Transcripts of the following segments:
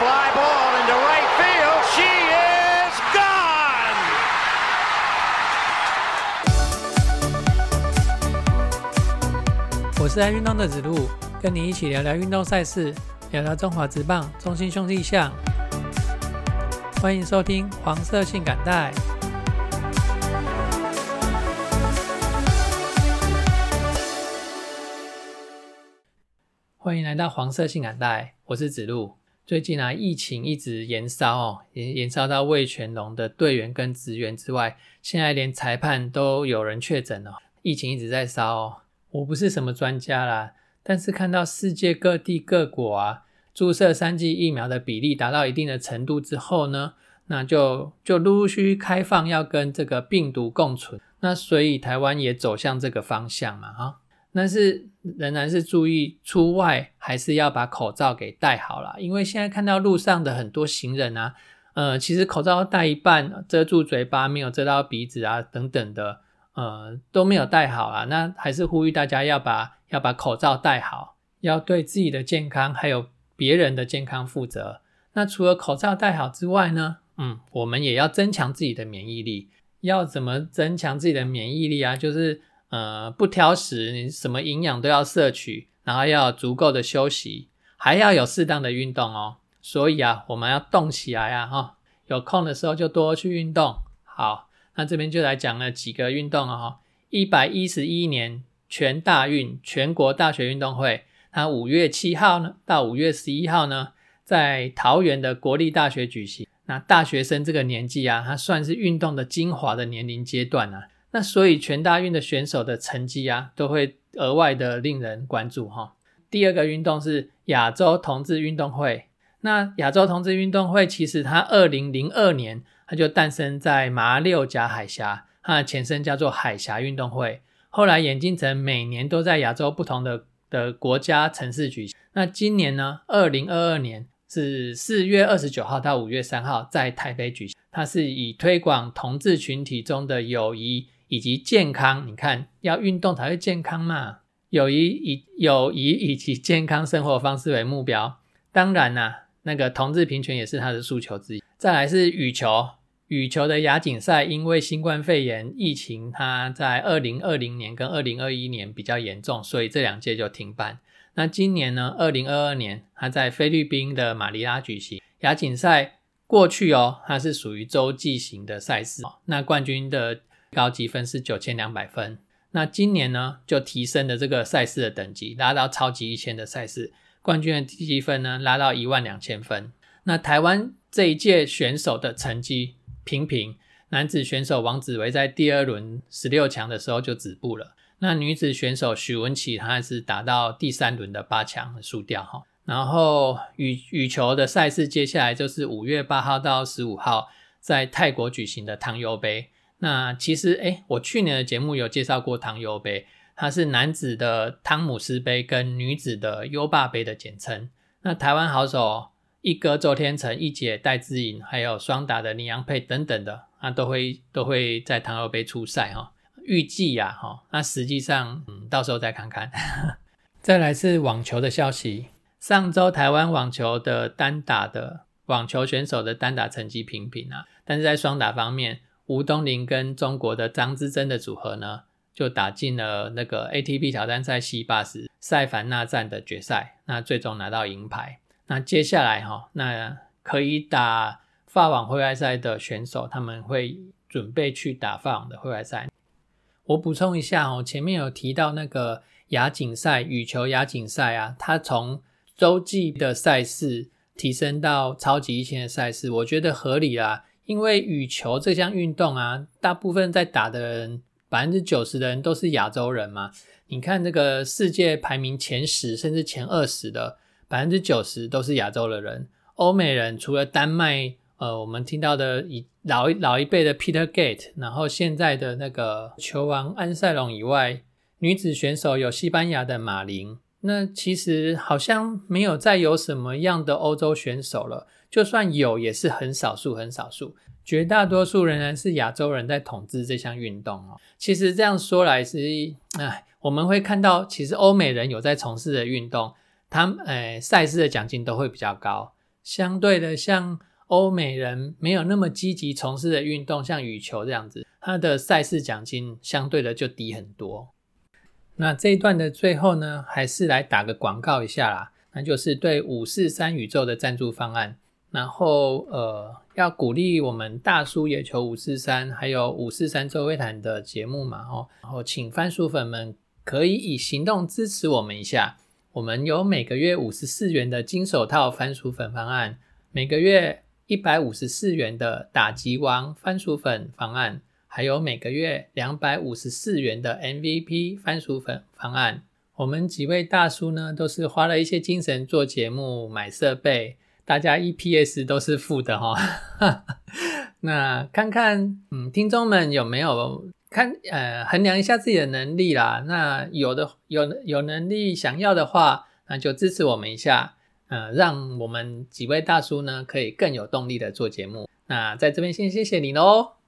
fly ball into right field. She is gone. 我是爱运动的子路，跟你一起聊聊运动赛事，聊聊中华职棒中心兄弟象。欢迎收听黄色性感带。欢迎来到黄色性感带，我是子路。最近啊，疫情一直延烧哦，延延烧到魏全龙的队员跟职员之外，现在连裁判都有人确诊了，疫情一直在烧哦。我不是什么专家啦，但是看到世界各地各国啊，注射三剂疫苗的比例达到一定的程度之后呢，那就就陆陆续续开放要跟这个病毒共存，那所以台湾也走向这个方向嘛，哈。但是仍然是注意出外还是要把口罩给戴好了，因为现在看到路上的很多行人啊，呃，其实口罩戴一半遮住嘴巴，没有遮到鼻子啊等等的，呃，都没有戴好啊。那还是呼吁大家要把要把口罩戴好，要对自己的健康还有别人的健康负责。那除了口罩戴好之外呢，嗯，我们也要增强自己的免疫力。要怎么增强自己的免疫力啊？就是呃，不挑食，你什么营养都要摄取，然后要足够的休息，还要有适当的运动哦。所以啊，我们要动起来啊，哈，有空的时候就多去运动。好，那这边就来讲了几个运动哦。一百一十一年全大运全国大学运动会，它五月七号呢到五月十一号呢，在桃园的国立大学举行。那大学生这个年纪啊，它算是运动的精华的年龄阶段啊。那所以全大运的选手的成绩啊，都会额外的令人关注哈。第二个运动是亚洲同志运动会。那亚洲同志运动会其实它二零零二年它就诞生在马六甲海峡，它的前身叫做海峡运动会，后来演进成每年都在亚洲不同的的国家城市举行。那今年呢，二零二二年是四月二十九号到五月三号在台北举行，它是以推广同志群体中的友谊。以及健康，你看要运动才会健康嘛？友谊以友谊以及健康生活方式为目标，当然啦，那个同志平权也是他的诉求之一。再来是羽球，羽球的亚锦赛因为新冠肺炎疫情，它在二零二零年跟二零二一年比较严重，所以这两届就停办。那今年呢，二零二二年它在菲律宾的马尼拉举行亚锦赛。过去哦，它是属于洲际型的赛事，那冠军的。高积分是九千两百分，那今年呢就提升了这个赛事的等级，拉到超级一千的赛事，冠军的积分呢拉到一万两千分。那台湾这一届选手的成绩平平，男子选手王子维在第二轮十六强的时候就止步了，那女子选手许文琪她是打到第三轮的八强输掉哈。然后羽羽球的赛事接下来就是五月八号到十五号在泰国举行的汤尤杯。那其实，哎，我去年的节目有介绍过汤尤杯，它是男子的汤姆斯杯跟女子的优霸杯的简称。那台湾好手一哥周天成、一姐戴资颖，还有双打的李阳佩等等的，啊，都会都会在汤尤杯出赛哈。预计呀，哈，那实际上，嗯，到时候再看看。再来是网球的消息，上周台湾网球的单打的网球选手的单打成绩平平啊，但是在双打方面。吴东林跟中国的张之臻的组合呢，就打进了那个 ATP 挑战赛西巴什塞凡纳站的决赛，那最终拿到银牌。那接下来哈，那可以打法网会外赛的选手，他们会准备去打法网的会外赛。我补充一下哦，前面有提到那个亚锦赛羽球亚锦赛啊，它从洲际的赛事提升到超级一千的赛事，我觉得合理啦。因为羽球这项运动啊，大部分在打的人，百分之九十的人都是亚洲人嘛。你看这个世界排名前十甚至前二十的，百分之九十都是亚洲的人。欧美人除了丹麦，呃，我们听到的以老老一辈的 Peter Gate，然后现在的那个球王安塞龙以外，女子选手有西班牙的马林。那其实好像没有再有什么样的欧洲选手了。就算有，也是很少数，很少数，绝大多数仍然是亚洲人在统治这项运动哦。其实这样说来是，哎，我们会看到，其实欧美人有在从事的运动，他们，哎，赛事的奖金都会比较高。相对的，像欧美人没有那么积极从事的运动，像羽球这样子，它的赛事奖金相对的就低很多。那这一段的最后呢，还是来打个广告一下啦，那就是对五四三宇宙的赞助方案。然后呃，要鼓励我们大叔野球五四三，还有五四三周会谈的节目嘛，哦，然后请番薯粉们可以以行动支持我们一下。我们有每个月五十四元的金手套番薯粉方案，每个月一百五十四元的打击王番薯粉方案，还有每个月两百五十四元的 MVP 番薯粉方案。我们几位大叔呢，都是花了一些精神做节目、买设备。大家 EPS 都是负的哈，那看看嗯，听众们有没有看呃衡量一下自己的能力啦？那有的有有能力想要的话，那就支持我们一下，呃，让我们几位大叔呢可以更有动力的做节目。那在这边先谢谢你喽。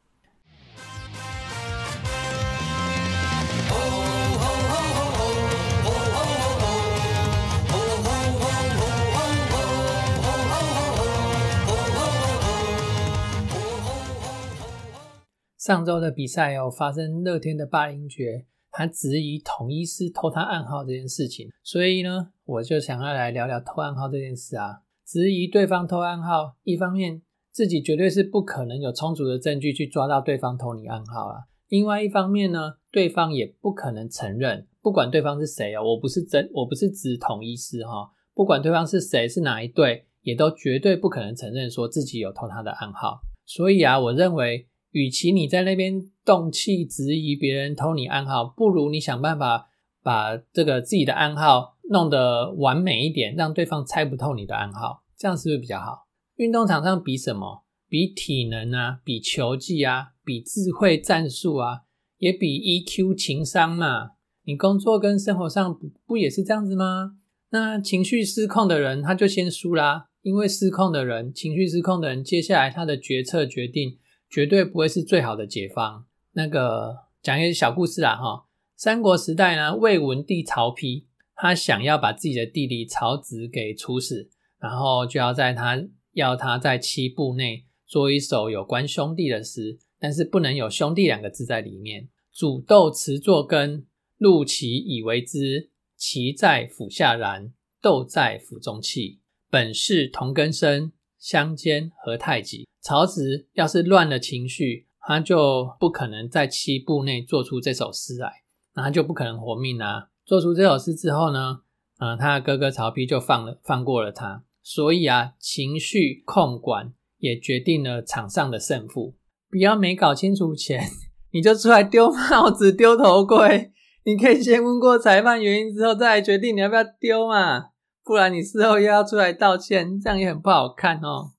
上周的比赛有发生乐天的霸凌爵，他质疑统一师偷他暗号这件事情，所以呢，我就想要来聊聊偷暗号这件事啊。质疑对方偷暗号，一方面自己绝对是不可能有充足的证据去抓到对方偷你暗号啊，另外一方面呢，对方也不可能承认，不管对方是谁啊，我不是真，我不是指统一师哈，不管对方是谁，是哪一队，也都绝对不可能承认说自己有偷他的暗号。所以啊，我认为。与其你在那边动气质疑别人偷你暗号，不如你想办法把这个自己的暗号弄得完美一点，让对方猜不透你的暗号，这样是不是比较好？运动场上比什么？比体能啊，比球技啊，比智慧战术啊，也比 EQ 情商嘛。你工作跟生活上不不也是这样子吗？那情绪失控的人他就先输啦，因为失控的人，情绪失控的人，接下来他的决策决定。绝对不会是最好的解方。那个讲一个小故事啊，哈，三国时代呢，魏文帝曹丕，他想要把自己的弟弟曹植给处死，然后就要在他要他在七步内做一首有关兄弟的诗，但是不能有兄弟两个字在里面。煮豆持作羹，陆其以为之。其在釜下燃，豆在釜中泣。本是同根生，相煎何太急。曹植要是乱了情绪，他就不可能在七步内做出这首诗来，那他就不可能活命啊！做出这首诗之后呢，嗯，他的哥哥曹丕就放了放过了他。所以啊，情绪控管也决定了场上的胜负。不要没搞清楚前，你就出来丢帽子、丢头盔。你可以先问过裁判原因之后，再来决定你要不要丢嘛，不然你事后又要出来道歉，这样也很不好看哦。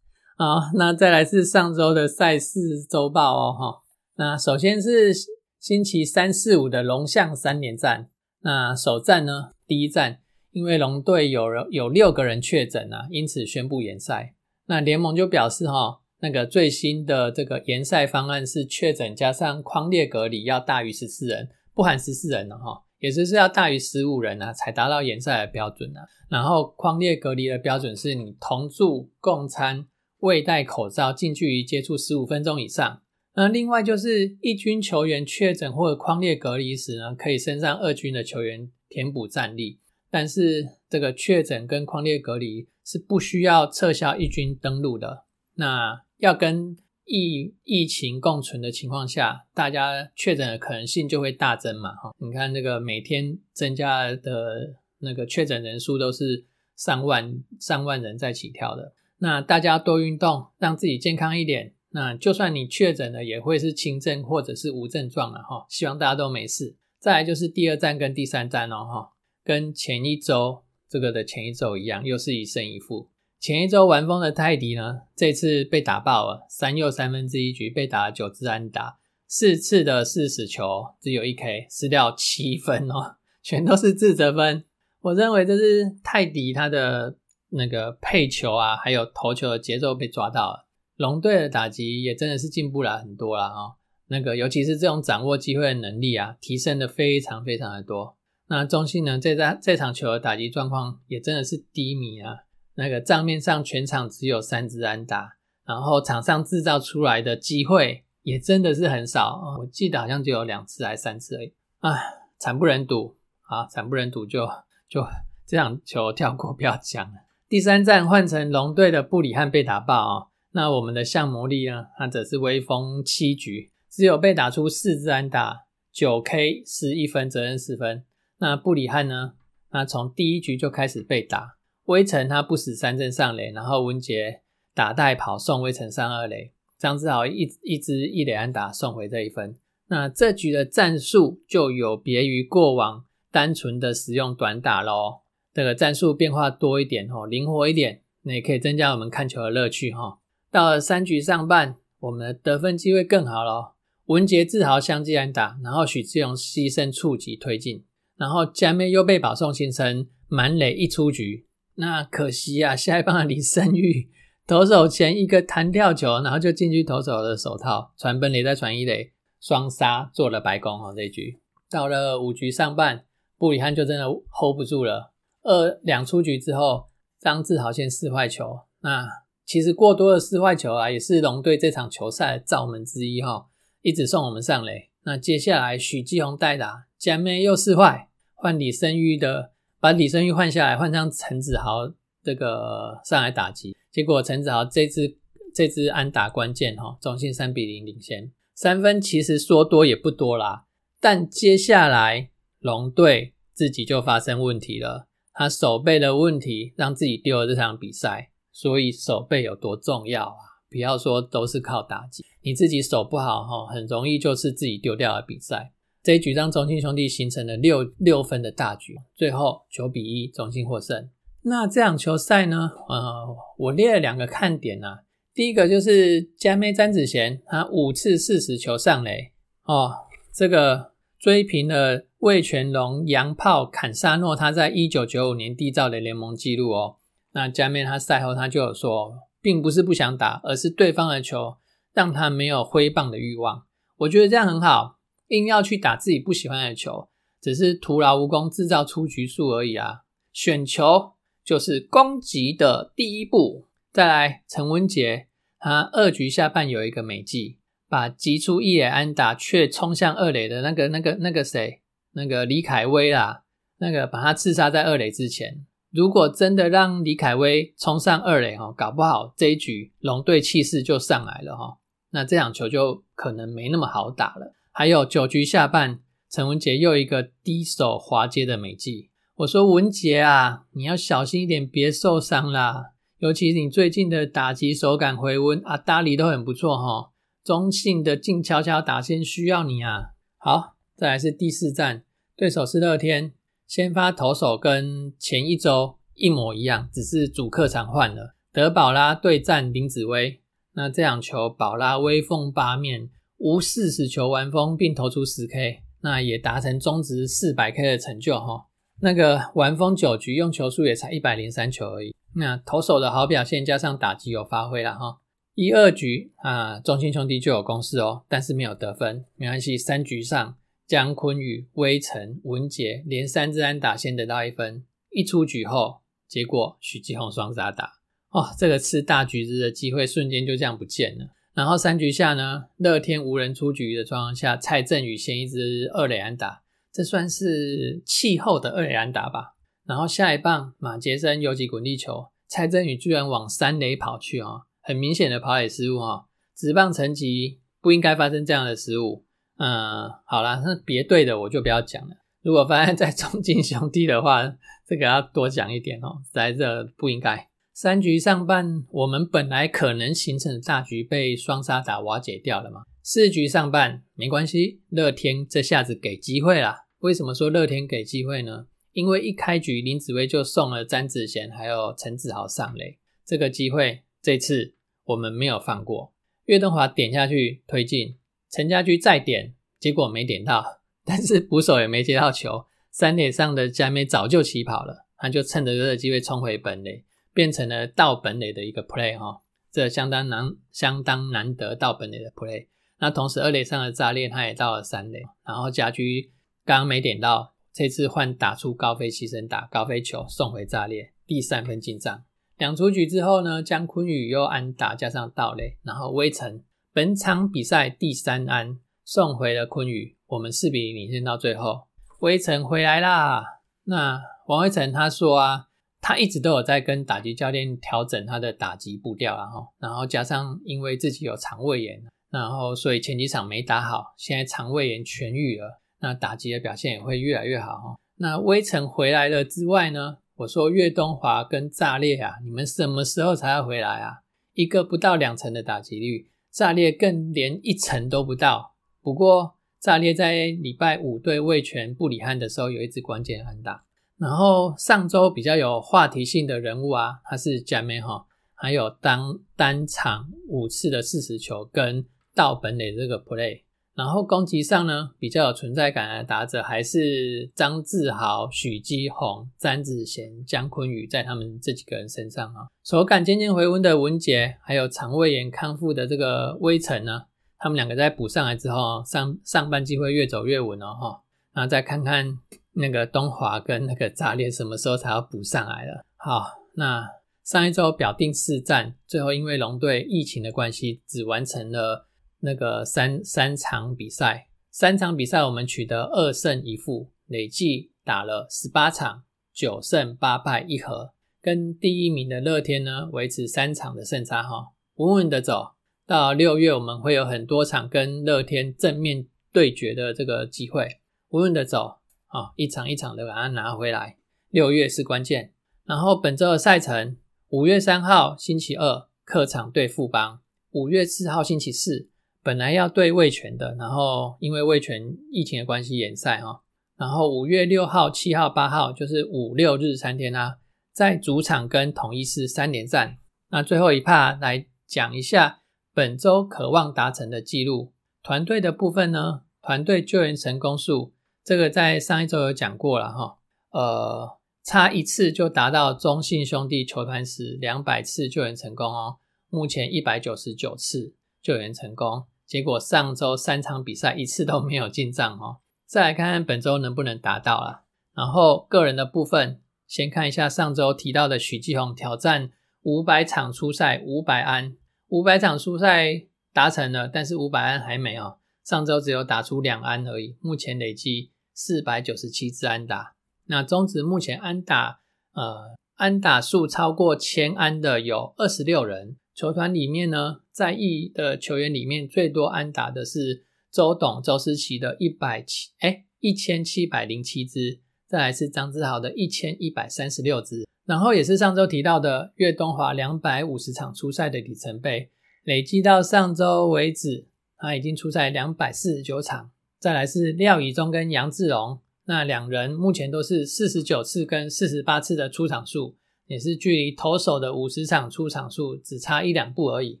好，那再来是上周的赛事周报哦，哈。那首先是星期三四五的龙象三连战。那首战呢，第一战，因为龙队有人有六个人确诊啊，因此宣布延赛。那联盟就表示哈，那个最新的这个延赛方案是确诊加上框列隔离要大于十四人，不含十四人了哈，也就是要大于十五人啊，才达到延赛的标准啊。然后框列隔离的标准是你同住共餐。未戴口罩，近距离接触十五分钟以上。那另外就是一军球员确诊或者框列隔离时呢，可以升上二军的球员填补战力。但是这个确诊跟框列隔离是不需要撤销一军登录的。那要跟疫疫情共存的情况下，大家确诊的可能性就会大增嘛？哈，你看这个每天增加的那个确诊人数都是上万上万人在起跳的。那大家多运动，让自己健康一点。那就算你确诊了，也会是轻症或者是无症状了哈。希望大家都没事。再来就是第二站跟第三站哦哈，跟前一周这个的前一周一样，又是一胜一负。前一周玩疯的泰迪呢，这次被打爆了，三又三分之一局被打了九支安打，四次的四死球只有一 K，失掉七分哦，全都是自责分。我认为这是泰迪他的。那个配球啊，还有投球的节奏被抓到了，龙队的打击也真的是进步了很多了啊。那个尤其是这种掌握机会的能力啊，提升的非常非常的多。那中信呢，这在这场球的打击状况也真的是低迷啊。那个账面上全场只有三支安打，然后场上制造出来的机会也真的是很少，我记得好像就有两次还三次而已，啊，惨不忍睹啊，惨不忍睹，就就这场球跳过不要讲了。第三站换成龙队的布里汉被打爆啊，那我们的向魔力呢，他则是威风七局，只有被打出四支安打，九 K 失一分，责任四分。那布里汉呢，那从第一局就开始被打。威城他不死三阵上垒，然后文杰打带跑送威城上二垒，张志豪一一支一垒安打送回这一分。那这局的战术就有别于过往单纯的使用短打喽，这个战术变化多一点哦，灵活一点，那也可以增加我们看球的乐趣哈。到了三局上半，我们的得分机会更好喽。文杰、志豪相继安打，然后许志勇牺牲触及推进，然后加妹又被保送形成满垒一出局。那可惜啊，下一棒李胜玉投手前一个弹跳球，然后就进去投手的手套，传本垒再传一垒，双杀做了白宫哦。这一局到了五局上半，布里汉就真的 hold 不住了。二两出局之后，张志豪先四坏球。那其实过多的四坏球啊，也是龙队这场球赛的罩门之一哈，一直送我们上垒。那接下来许继宏代打，江妹又四坏，换李胜玉的。把李胜玉换下来，换上陈子豪这个上来打击，结果陈子豪这支这支安打关键哈，中信三比零领先三分，其实说多也不多啦。但接下来龙队自己就发生问题了，他手背的问题让自己丢了这场比赛。所以手背有多重要啊？不要说都是靠打击，你自己手不好哈，很容易就是自己丢掉了比赛。这一局让中信兄弟形成了六六分的大局，最后九比一，中信获胜。那这场球赛呢？呃，我列了两个看点啊。第一个就是加妹詹子贤，他五次四十球上垒哦，这个追平了魏全龙洋炮坎萨诺他在一九九五年缔造的联盟纪录哦。那加妹他赛后他就有说，并不是不想打，而是对方的球让他没有挥棒的欲望。我觉得这样很好。硬要去打自己不喜欢的球，只是徒劳无功，制造出局数而已啊！选球就是攻击的第一步。再来，陈文杰他二局下半有一个美计，把击出一垒安打却冲向二垒的那个、那个、那个谁，那个李凯威啦，那个把他刺杀在二垒之前。如果真的让李凯威冲上二垒哈，搞不好这一局龙队气势就上来了哈，那这场球就可能没那么好打了。还有九局下半，陈文杰又一个低手滑接的美技。我说文杰啊，你要小心一点，别受伤啦。尤其你最近的打击手感回温，阿达里都很不错哈。中性的静悄悄打线需要你啊。好，再来是第四站，对手是乐天，先发投手跟前一周一模一样，只是主客场换了。德保拉对战林子威，那这场球宝拉威风八面。无四十球完封并投出十 K，那也达成中值四百 K 的成就哈。那个完封九局用球数也才一百零三球而已。那投手的好表现加上打击有发挥了哈。一二局啊，中心兄弟就有攻势哦，但是没有得分，没关系。三局上，姜坤宇、威成、文杰连三支安打先得到一分。一出局后，结果许继宏双杀打哦，这个吃大橘子的机会瞬间就这样不见了。然后三局下呢，乐天无人出局的状况下，蔡振宇先一支二垒安打，这算是气候的二垒安打吧。然后下一棒马杰森游击滚地球，蔡振宇居然往三垒跑去哦，很明显的跑垒失误哦。直棒成绩不应该发生这样的失误。嗯，好了，那别队的我就不要讲了。如果发生在 中金兄弟的话，这个要多讲一点哦，在这不应该。三局上半，我们本来可能形成的大局被双杀打瓦解掉了嘛？四局上半没关系，乐天这下子给机会啦。为什么说乐天给机会呢？因为一开局林子薇就送了詹子贤还有陈子豪上垒，这个机会这次我们没有放过。岳东华点下去推进，陈家驹再点，结果没点到，但是捕手也没接到球，三垒上的加梅早就起跑了，他就趁着这个机会冲回本垒。变成了到本垒的一个 play 哈，这相当难，相当难得到本垒的 play。那同时二垒上的炸裂，他也到了三垒，然后家驹刚刚没点到，这次换打出高飞牺牲打高飞球送回炸裂，第三分进账。两出局之后呢，姜昆宇又安打加上盗垒，然后威城本场比赛第三安送回了昆宇，我们四比零领先到最后，威城回来啦。那王威成他说啊，他一直都有在跟打击教练调整他的打击步调，然后然后加上因为自己有肠胃炎，然后所以前几场没打好，现在肠胃炎痊愈了，那打击的表现也会越来越好哈。那威城回来了之外呢？我说岳东华跟炸裂啊，你们什么时候才要回来啊？一个不到两成的打击率，炸裂更连一成都不到。不过炸裂在礼拜五对魏权布里汉的时候有一支关键安打。然后上周比较有话题性的人物啊，他是加梅哈，还有当单场五次的四十球跟到本垒这个 play。然后攻击上呢，比较有存在感的打者还是张志豪、许基宏、詹子贤、姜坤宇，在他们这几个人身上啊，手感渐渐回温的文杰，还有肠胃炎康复的这个威城呢，他们两个在补上来之后，上上半季会越走越稳哦哈。那再看看那个东华跟那个炸裂什么时候才要补上来了？好，那上一周表定四战，最后因为龙队疫情的关系，只完成了。那个三三场比赛，三场比赛我们取得二胜一负，累计打了十八场，九胜八败一和，跟第一名的乐天呢维持三场的胜差哈，稳稳的走到六月，我们会有很多场跟乐天正面对决的这个机会，稳稳的走啊，一场一场的把它拿回来，六月是关键。然后本周的赛程，五月三号星期二客场对富邦，五月四号星期四。本来要对魏权的，然后因为魏权疫情的关系延赛哈，然后五月六号、七号、八号就是五六日三天啊，在主场跟统一是三连战。那最后一趴来讲一下本周渴望达成的记录。团队的部分呢，团队救援成功数这个在上一周有讲过了哈，呃，差一次就达到中信兄弟球团时两百次救援成功哦，目前一百九十九次救援成功。结果上周三场比赛一次都没有进账哦，再来看看本周能不能达到啊？然后个人的部分，先看一下上周提到的许继宏挑战五百场初赛五百安，五百场初赛达成了，但是五百安还没哦。上周只有打出两安而已，目前累计四百九十七支安打。那中职目前安打呃安打数超过千安的有二十六人。球团里面呢，在役的球员里面最多安打的是周董周思齐的一百七哎一千七百零七支，再来是张志豪的一千一百三十六支，然后也是上周提到的岳东华两百五十场出赛的里程碑，累计到上周为止，他已经出赛两百四十九场。再来是廖以忠跟杨志荣，那两人目前都是四十九次跟四十八次的出场数。也是距离投手的五十场出场数只差一两步而已。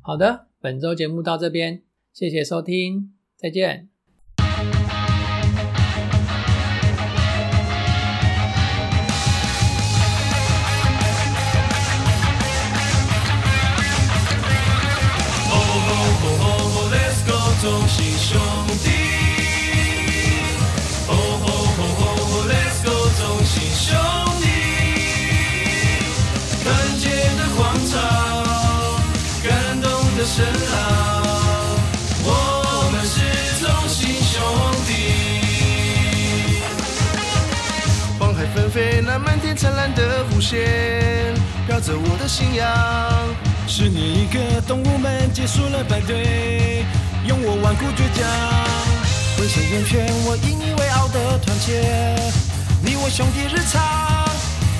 好的，本周节目到这边，谢谢收听，再见。线，飘着我的信仰。十年一个，动物们结束了排队，用我顽固倔强，浑身圆圈，我引以为傲的团结，你我兄弟日常，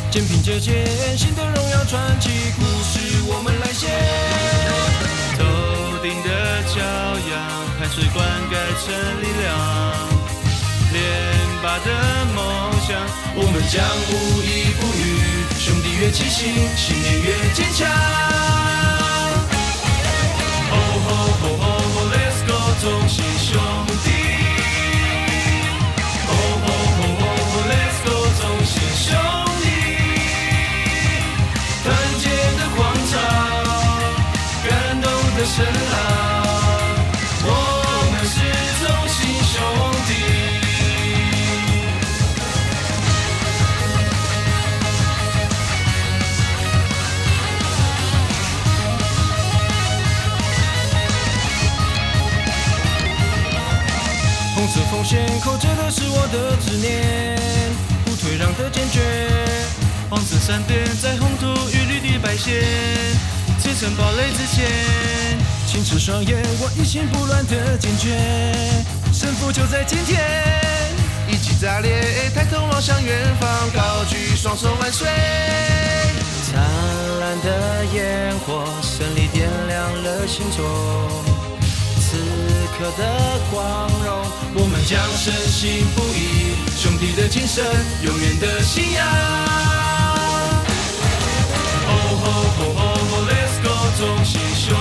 肩并着肩，新的荣耀传奇故事，我们来写。头顶的骄阳，汗水灌溉成力量，连拔的梦想，我们将无依不语。越清醒，信念越坚强。不退让的坚决。黄色闪电在红土与绿地白线，砌成堡垒之前，清澈双眼，我一心不乱的坚决，胜负就在今天。一起炸裂，抬头望向远方，高举双手万岁。灿烂的烟火，胜利点亮了心中。此刻的光荣，我们将深信不疑，兄弟的精神，永远的信仰。Oh oh oh oh oh，Let's go，众心雄。